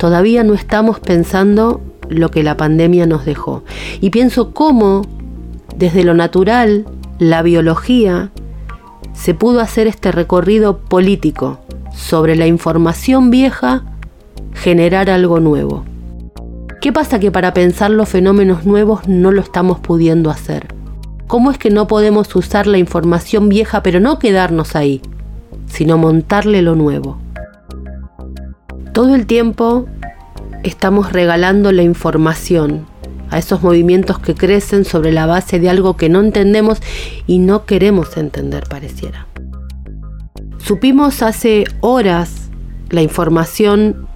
Todavía no estamos pensando lo que la pandemia nos dejó. Y pienso cómo, desde lo natural, la biología, se pudo hacer este recorrido político sobre la información vieja, generar algo nuevo. ¿Qué pasa que para pensar los fenómenos nuevos no lo estamos pudiendo hacer? ¿Cómo es que no podemos usar la información vieja pero no quedarnos ahí, sino montarle lo nuevo? Todo el tiempo estamos regalando la información, a esos movimientos que crecen sobre la base de algo que no entendemos y no queremos entender, pareciera. Supimos hace horas la información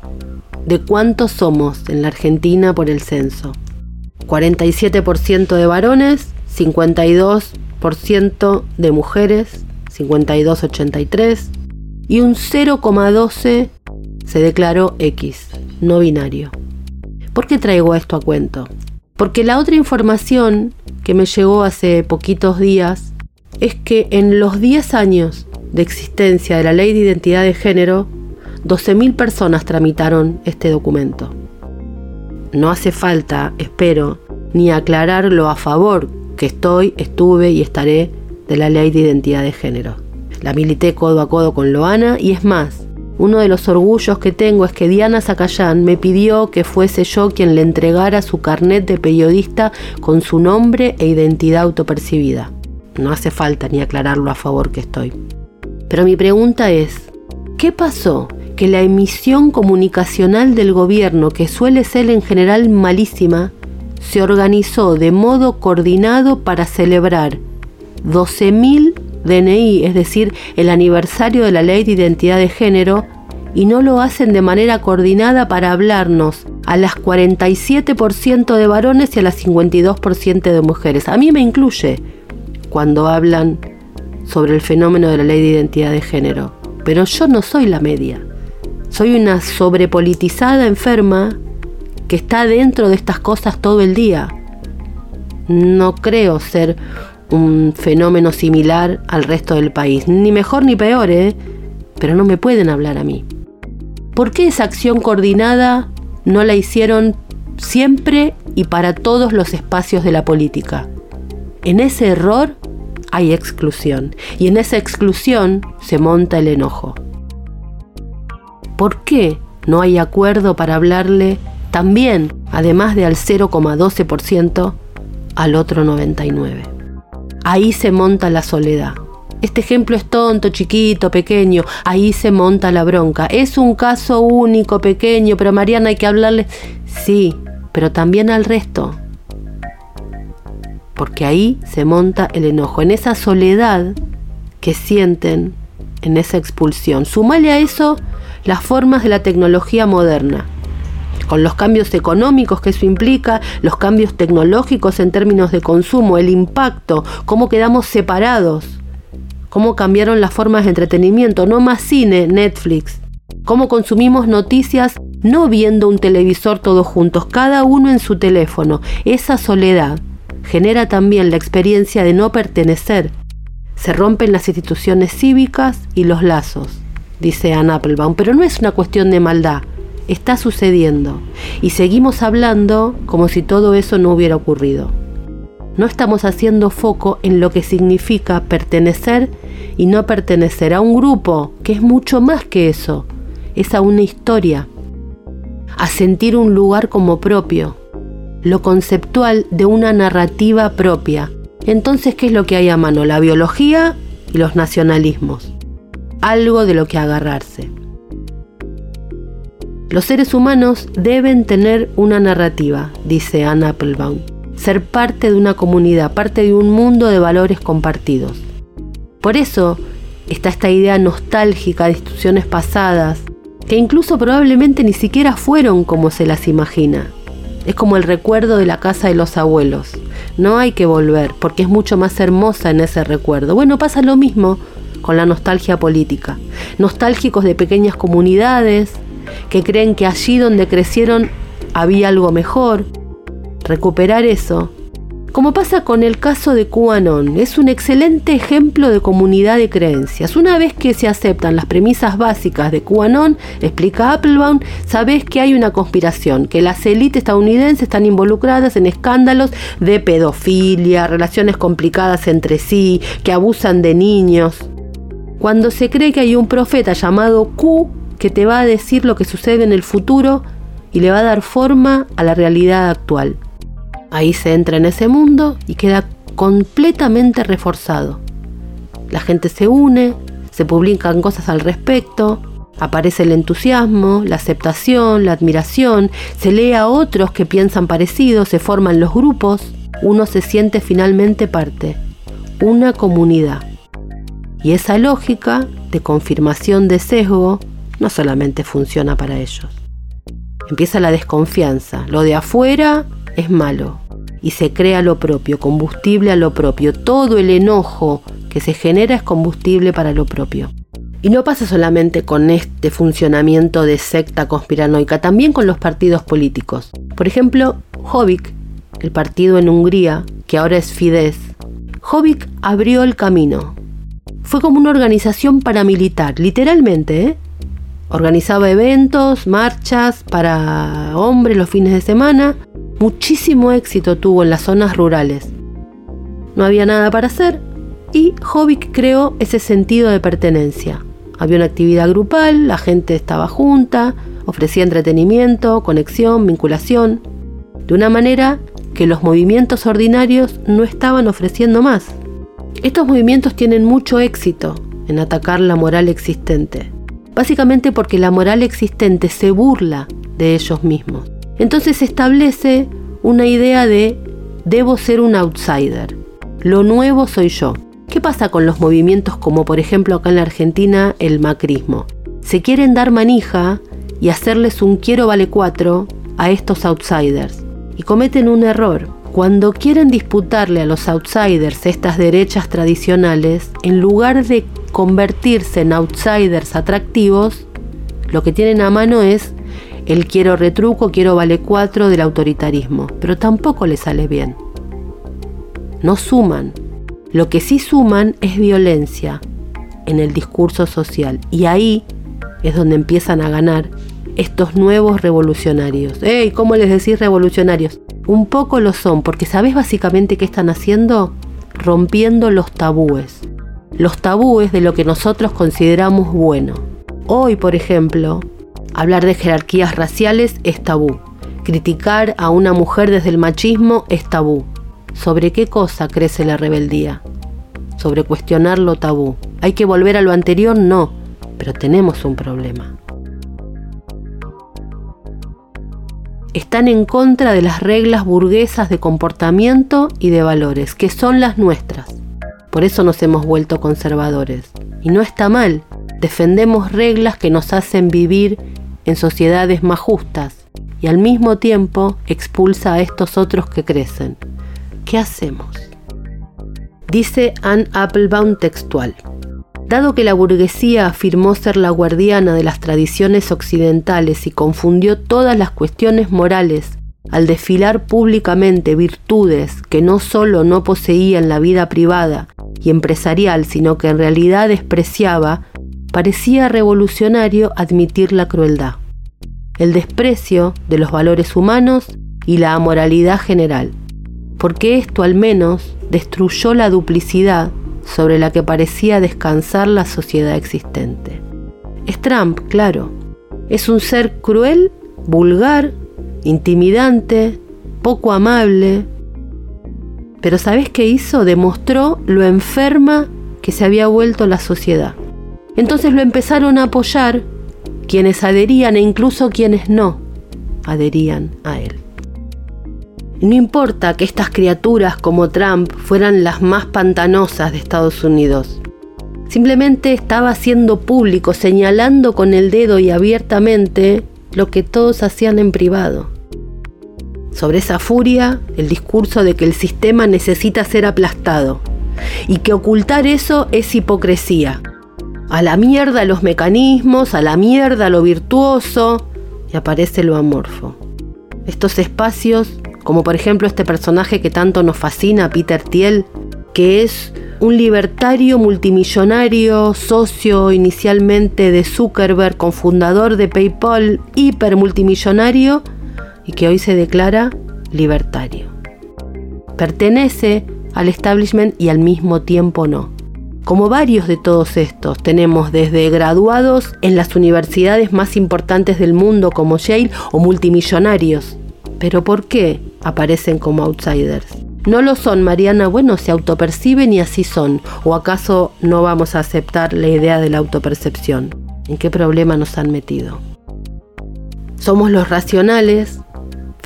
de cuántos somos en la Argentina por el censo. 47% de varones, 52% 3% de mujeres, 52-83, y un 0,12 se declaró X, no binario. ¿Por qué traigo esto a cuento? Porque la otra información que me llegó hace poquitos días es que en los 10 años de existencia de la ley de identidad de género, 12.000 personas tramitaron este documento. No hace falta, espero, ni aclarar lo a favor que estoy, estuve y estaré de la ley de identidad de género. La milité codo a codo con Loana y es más, uno de los orgullos que tengo es que Diana Zacayán me pidió que fuese yo quien le entregara su carnet de periodista con su nombre e identidad autopercibida. No hace falta ni aclararlo a favor que estoy. Pero mi pregunta es, ¿qué pasó que la emisión comunicacional del gobierno, que suele ser en general malísima, se organizó de modo coordinado para celebrar 12.000 DNI, es decir, el aniversario de la ley de identidad de género, y no lo hacen de manera coordinada para hablarnos a las 47% de varones y a las 52% de mujeres. A mí me incluye cuando hablan sobre el fenómeno de la ley de identidad de género, pero yo no soy la media. Soy una sobrepolitizada enferma que está dentro de estas cosas todo el día. No creo ser un fenómeno similar al resto del país, ni mejor ni peor, ¿eh? pero no me pueden hablar a mí. ¿Por qué esa acción coordinada no la hicieron siempre y para todos los espacios de la política? En ese error hay exclusión y en esa exclusión se monta el enojo. ¿Por qué no hay acuerdo para hablarle también, además de al 0,12%, al otro 99%. Ahí se monta la soledad. Este ejemplo es tonto, chiquito, pequeño. Ahí se monta la bronca. Es un caso único, pequeño, pero Mariana hay que hablarle. Sí, pero también al resto. Porque ahí se monta el enojo. En esa soledad que sienten en esa expulsión. Sumale a eso las formas de la tecnología moderna con los cambios económicos que eso implica, los cambios tecnológicos en términos de consumo, el impacto, cómo quedamos separados, cómo cambiaron las formas de entretenimiento, no más cine, Netflix, cómo consumimos noticias no viendo un televisor todos juntos, cada uno en su teléfono. Esa soledad genera también la experiencia de no pertenecer. Se rompen las instituciones cívicas y los lazos, dice Ann Applebaum, pero no es una cuestión de maldad está sucediendo y seguimos hablando como si todo eso no hubiera ocurrido. No estamos haciendo foco en lo que significa pertenecer y no pertenecer a un grupo, que es mucho más que eso, es a una historia, a sentir un lugar como propio, lo conceptual de una narrativa propia. Entonces, ¿qué es lo que hay a mano? La biología y los nacionalismos. Algo de lo que agarrarse. Los seres humanos deben tener una narrativa, dice Anna Applebaum, ser parte de una comunidad, parte de un mundo de valores compartidos. Por eso está esta idea nostálgica de instituciones pasadas, que incluso probablemente ni siquiera fueron como se las imagina. Es como el recuerdo de la casa de los abuelos. No hay que volver, porque es mucho más hermosa en ese recuerdo. Bueno, pasa lo mismo con la nostalgia política. Nostálgicos de pequeñas comunidades, que creen que allí donde crecieron había algo mejor. Recuperar eso. Como pasa con el caso de QAnon, es un excelente ejemplo de comunidad de creencias. Una vez que se aceptan las premisas básicas de QAnon, explica Applebaum, sabes que hay una conspiración, que las élites estadounidenses están involucradas en escándalos de pedofilia, relaciones complicadas entre sí, que abusan de niños. Cuando se cree que hay un profeta llamado Q que te va a decir lo que sucede en el futuro y le va a dar forma a la realidad actual. Ahí se entra en ese mundo y queda completamente reforzado. La gente se une, se publican cosas al respecto, aparece el entusiasmo, la aceptación, la admiración, se lee a otros que piensan parecido, se forman los grupos, uno se siente finalmente parte, una comunidad. Y esa lógica de confirmación de sesgo no solamente funciona para ellos. Empieza la desconfianza. Lo de afuera es malo. y se crea lo propio, combustible a lo propio. Todo el enojo que se genera es combustible para lo propio. Y no pasa solamente con este funcionamiento de secta conspiranoica, también con los partidos políticos. Por ejemplo, Jobbik, el partido en Hungría, que ahora es Fidesz, Jobbik abrió el camino. Fue como una organización paramilitar, literalmente, ¿eh? Organizaba eventos, marchas para hombres los fines de semana. Muchísimo éxito tuvo en las zonas rurales. No había nada para hacer y Jobbik creó ese sentido de pertenencia. Había una actividad grupal, la gente estaba junta, ofrecía entretenimiento, conexión, vinculación, de una manera que los movimientos ordinarios no estaban ofreciendo más. Estos movimientos tienen mucho éxito en atacar la moral existente básicamente porque la moral existente se burla de ellos mismos. Entonces se establece una idea de debo ser un outsider, lo nuevo soy yo. ¿Qué pasa con los movimientos como por ejemplo acá en la Argentina el macrismo? Se quieren dar manija y hacerles un quiero vale cuatro a estos outsiders y cometen un error. Cuando quieren disputarle a los outsiders estas derechas tradicionales, en lugar de convertirse en outsiders atractivos, lo que tienen a mano es el quiero retruco, quiero vale cuatro del autoritarismo, pero tampoco les sale bien. No suman. Lo que sí suman es violencia en el discurso social y ahí es donde empiezan a ganar estos nuevos revolucionarios. ¡Ey! ¿Cómo les decís revolucionarios? Un poco lo son, porque ¿sabés básicamente qué están haciendo? Rompiendo los tabúes los tabúes de lo que nosotros consideramos bueno. Hoy, por ejemplo, hablar de jerarquías raciales es tabú. Criticar a una mujer desde el machismo es tabú. ¿Sobre qué cosa crece la rebeldía? Sobre cuestionar lo tabú. ¿Hay que volver a lo anterior? No, pero tenemos un problema. Están en contra de las reglas burguesas de comportamiento y de valores, que son las nuestras. Por eso nos hemos vuelto conservadores. Y no está mal. Defendemos reglas que nos hacen vivir en sociedades más justas y al mismo tiempo expulsa a estos otros que crecen. ¿Qué hacemos? Dice Anne Applebaum textual. Dado que la burguesía afirmó ser la guardiana de las tradiciones occidentales y confundió todas las cuestiones morales al desfilar públicamente virtudes que no solo no poseía en la vida privada y empresarial, sino que en realidad despreciaba, parecía revolucionario admitir la crueldad, el desprecio de los valores humanos y la amoralidad general, porque esto al menos destruyó la duplicidad sobre la que parecía descansar la sociedad existente. Es Trump, claro. Es un ser cruel, vulgar, intimidante, poco amable. Pero ¿sabes qué hizo? Demostró lo enferma que se había vuelto la sociedad. Entonces lo empezaron a apoyar quienes adherían e incluso quienes no adherían a él. No importa que estas criaturas como Trump fueran las más pantanosas de Estados Unidos. Simplemente estaba haciendo público, señalando con el dedo y abiertamente lo que todos hacían en privado sobre esa furia el discurso de que el sistema necesita ser aplastado y que ocultar eso es hipocresía. A la mierda los mecanismos, a la mierda lo virtuoso y aparece lo amorfo. Estos espacios, como por ejemplo este personaje que tanto nos fascina, Peter Thiel, que es un libertario multimillonario, socio inicialmente de Zuckerberg, cofundador de PayPal, hiper multimillonario, y que hoy se declara libertario. Pertenece al establishment y al mismo tiempo no. Como varios de todos estos, tenemos desde graduados en las universidades más importantes del mundo como Yale o multimillonarios. Pero ¿por qué aparecen como outsiders? No lo son, Mariana. Bueno, se autoperciben y así son. ¿O acaso no vamos a aceptar la idea de la autopercepción? ¿En qué problema nos han metido? Somos los racionales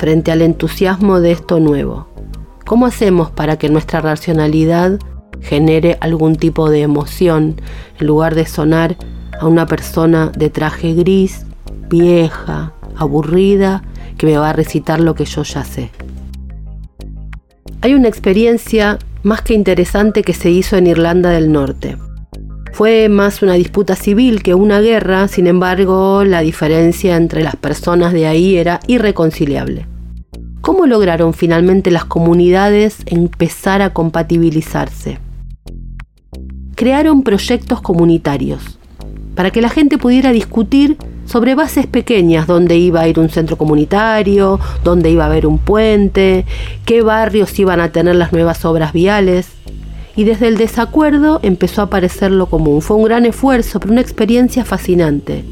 frente al entusiasmo de esto nuevo? ¿Cómo hacemos para que nuestra racionalidad genere algún tipo de emoción en lugar de sonar a una persona de traje gris, vieja, aburrida, que me va a recitar lo que yo ya sé? hay una experiencia más que interesante que se hizo en Irlanda del Norte. Fue más una disputa civil que una guerra, sin embargo, la diferencia entre las personas de ahí era irreconciliable. ¿Cómo lograron finalmente las comunidades empezar a compatibilizarse? Crearon proyectos comunitarios para que la gente pudiera discutir sobre bases pequeñas, dónde iba a ir un centro comunitario, dónde iba a haber un puente, qué barrios iban a tener las nuevas obras viales. Y desde el desacuerdo empezó a aparecer lo común. Fue un gran esfuerzo, pero una experiencia fascinante.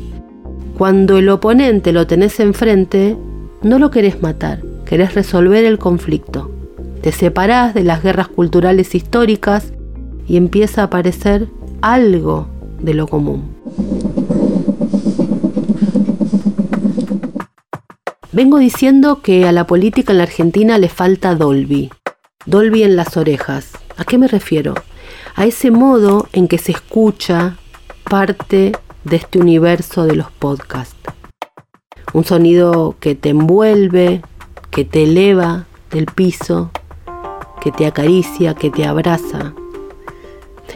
Cuando el oponente lo tenés enfrente, no lo querés matar, querés resolver el conflicto. Te separás de las guerras culturales históricas y empieza a aparecer algo de lo común. Vengo diciendo que a la política en la Argentina le falta Dolby. Dolby en las orejas. ¿A qué me refiero? A ese modo en que se escucha parte de este universo de los podcasts. Un sonido que te envuelve, que te eleva del piso, que te acaricia, que te abraza.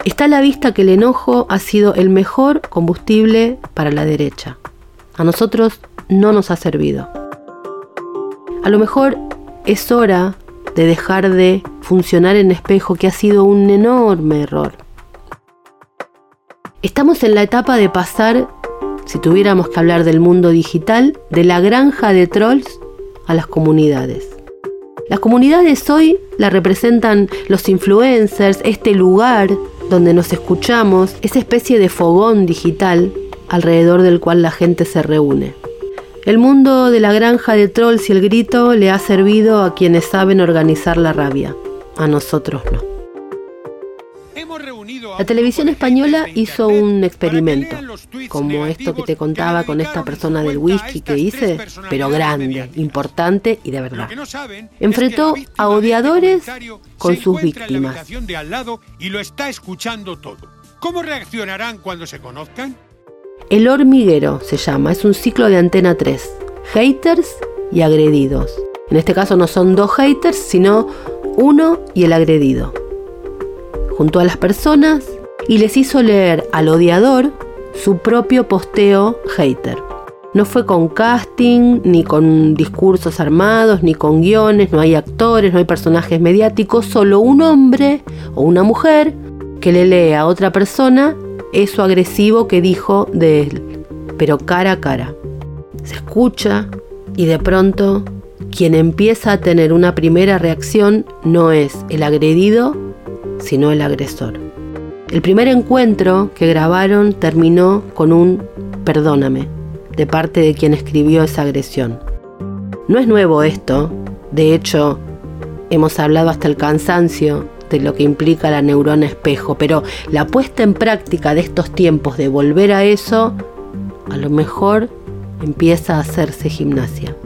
Está a la vista que el enojo ha sido el mejor combustible para la derecha. A nosotros no nos ha servido. A lo mejor es hora de dejar de funcionar en espejo, que ha sido un enorme error. Estamos en la etapa de pasar, si tuviéramos que hablar del mundo digital, de la granja de trolls a las comunidades. Las comunidades hoy la representan los influencers, este lugar donde nos escuchamos, esa especie de fogón digital alrededor del cual la gente se reúne. El mundo de la granja de trolls y el grito le ha servido a quienes saben organizar la rabia, a nosotros no. La televisión española hizo un experimento, como esto que te contaba con esta persona del whisky que hice, pero grande, importante y de verdad. Enfrentó a odiadores con sus víctimas. ¿Cómo reaccionarán cuando se conozcan? El hormiguero se llama, es un ciclo de antena 3. Haters y agredidos. En este caso no son dos haters, sino uno y el agredido. Juntó a las personas y les hizo leer al odiador su propio posteo hater. No fue con casting, ni con discursos armados, ni con guiones, no hay actores, no hay personajes mediáticos, solo un hombre o una mujer que le lee a otra persona eso agresivo que dijo de él, pero cara a cara. Se escucha y de pronto quien empieza a tener una primera reacción no es el agredido, sino el agresor. El primer encuentro que grabaron terminó con un perdóname de parte de quien escribió esa agresión. No es nuevo esto, de hecho, hemos hablado hasta el cansancio lo que implica la neurona espejo, pero la puesta en práctica de estos tiempos de volver a eso, a lo mejor empieza a hacerse gimnasia.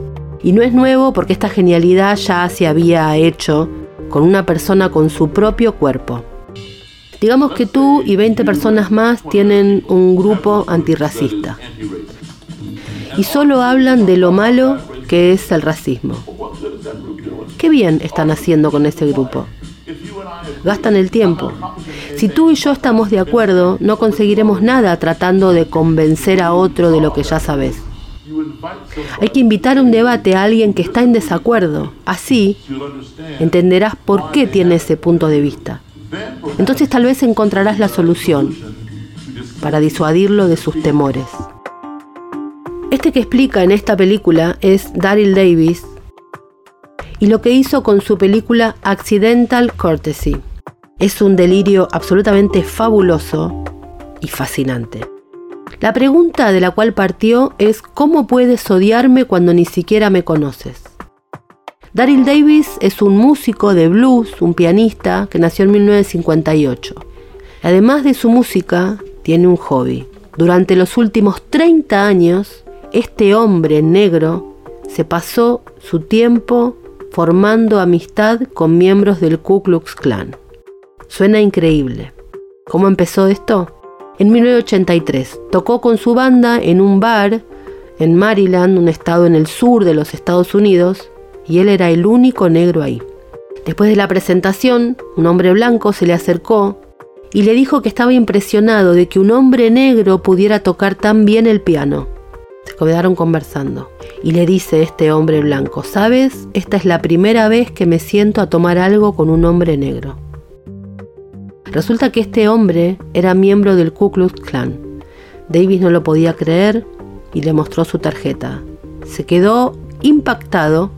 Y no es nuevo porque esta genialidad ya se había hecho con una persona con su propio cuerpo. Digamos que tú y 20 personas más tienen un grupo antirracista. Y solo hablan de lo malo que es el racismo. ¿Qué bien están haciendo con ese grupo? Gastan el tiempo. Si tú y yo estamos de acuerdo, no conseguiremos nada tratando de convencer a otro de lo que ya sabes. Hay que invitar a un debate a alguien que está en desacuerdo. Así entenderás por qué tiene ese punto de vista. Entonces tal vez encontrarás la solución para disuadirlo de sus temores. Este que explica en esta película es Daryl Davis, y lo que hizo con su película Accidental Courtesy. Es un delirio absolutamente fabuloso y fascinante. La pregunta de la cual partió es ¿cómo puedes odiarme cuando ni siquiera me conoces? Daryl Davis es un músico de blues, un pianista que nació en 1958. Además de su música, tiene un hobby. Durante los últimos 30 años, este hombre negro se pasó su tiempo formando amistad con miembros del Ku Klux Klan. Suena increíble. ¿Cómo empezó esto? En 1983 tocó con su banda en un bar en Maryland, un estado en el sur de los Estados Unidos, y él era el único negro ahí. Después de la presentación, un hombre blanco se le acercó y le dijo que estaba impresionado de que un hombre negro pudiera tocar tan bien el piano. Se quedaron conversando y le dice este hombre blanco, ¿sabes? Esta es la primera vez que me siento a tomar algo con un hombre negro. Resulta que este hombre era miembro del Ku Klux Klan. Davis no lo podía creer y le mostró su tarjeta. Se quedó impactado,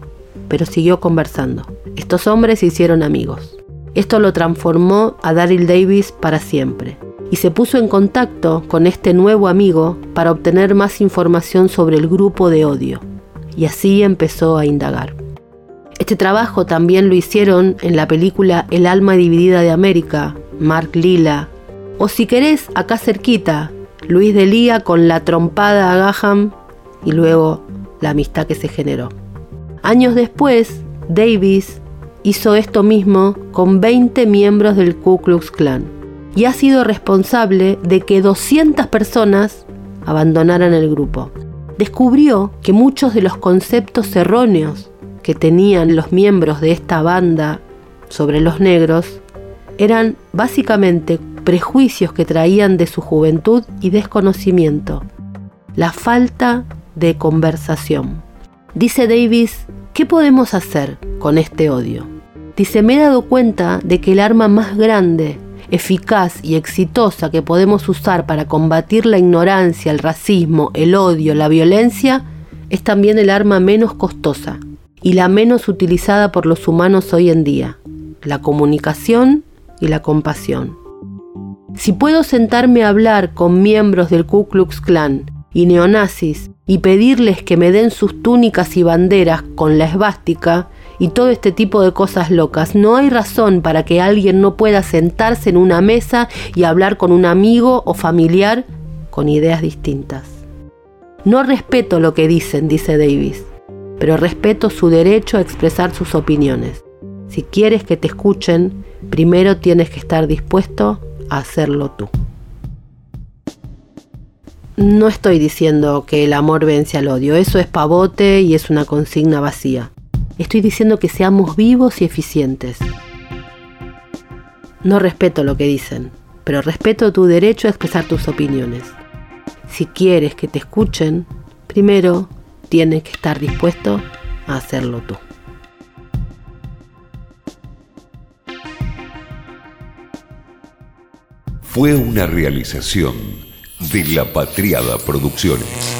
pero siguió conversando. Estos hombres se hicieron amigos. Esto lo transformó a Daryl Davis para siempre y se puso en contacto con este nuevo amigo para obtener más información sobre el grupo de odio. Y así empezó a indagar. Este trabajo también lo hicieron en la película El alma dividida de América, Mark Lila, o si querés, acá cerquita, Luis de Lía con la trompada a Gaham y luego la amistad que se generó. Años después, Davis hizo esto mismo con 20 miembros del Ku Klux Klan y ha sido responsable de que 200 personas abandonaran el grupo. Descubrió que muchos de los conceptos erróneos que tenían los miembros de esta banda sobre los negros eran básicamente prejuicios que traían de su juventud y desconocimiento, la falta de conversación. Dice Davis, ¿qué podemos hacer con este odio? Dice, me he dado cuenta de que el arma más grande, eficaz y exitosa que podemos usar para combatir la ignorancia, el racismo, el odio, la violencia, es también el arma menos costosa y la menos utilizada por los humanos hoy en día, la comunicación y la compasión. Si puedo sentarme a hablar con miembros del Ku Klux Klan y neonazis y pedirles que me den sus túnicas y banderas con la esvástica y todo este tipo de cosas locas, no hay razón para que alguien no pueda sentarse en una mesa y hablar con un amigo o familiar con ideas distintas. No respeto lo que dicen, dice Davis, pero respeto su derecho a expresar sus opiniones. Si quieres que te escuchen, primero tienes que estar dispuesto a hacerlo tú. No estoy diciendo que el amor vence al odio, eso es pavote y es una consigna vacía. Estoy diciendo que seamos vivos y eficientes. No respeto lo que dicen, pero respeto tu derecho a expresar tus opiniones. Si quieres que te escuchen, primero tienes que estar dispuesto a hacerlo tú. Fue una realización de La Patriada Producciones.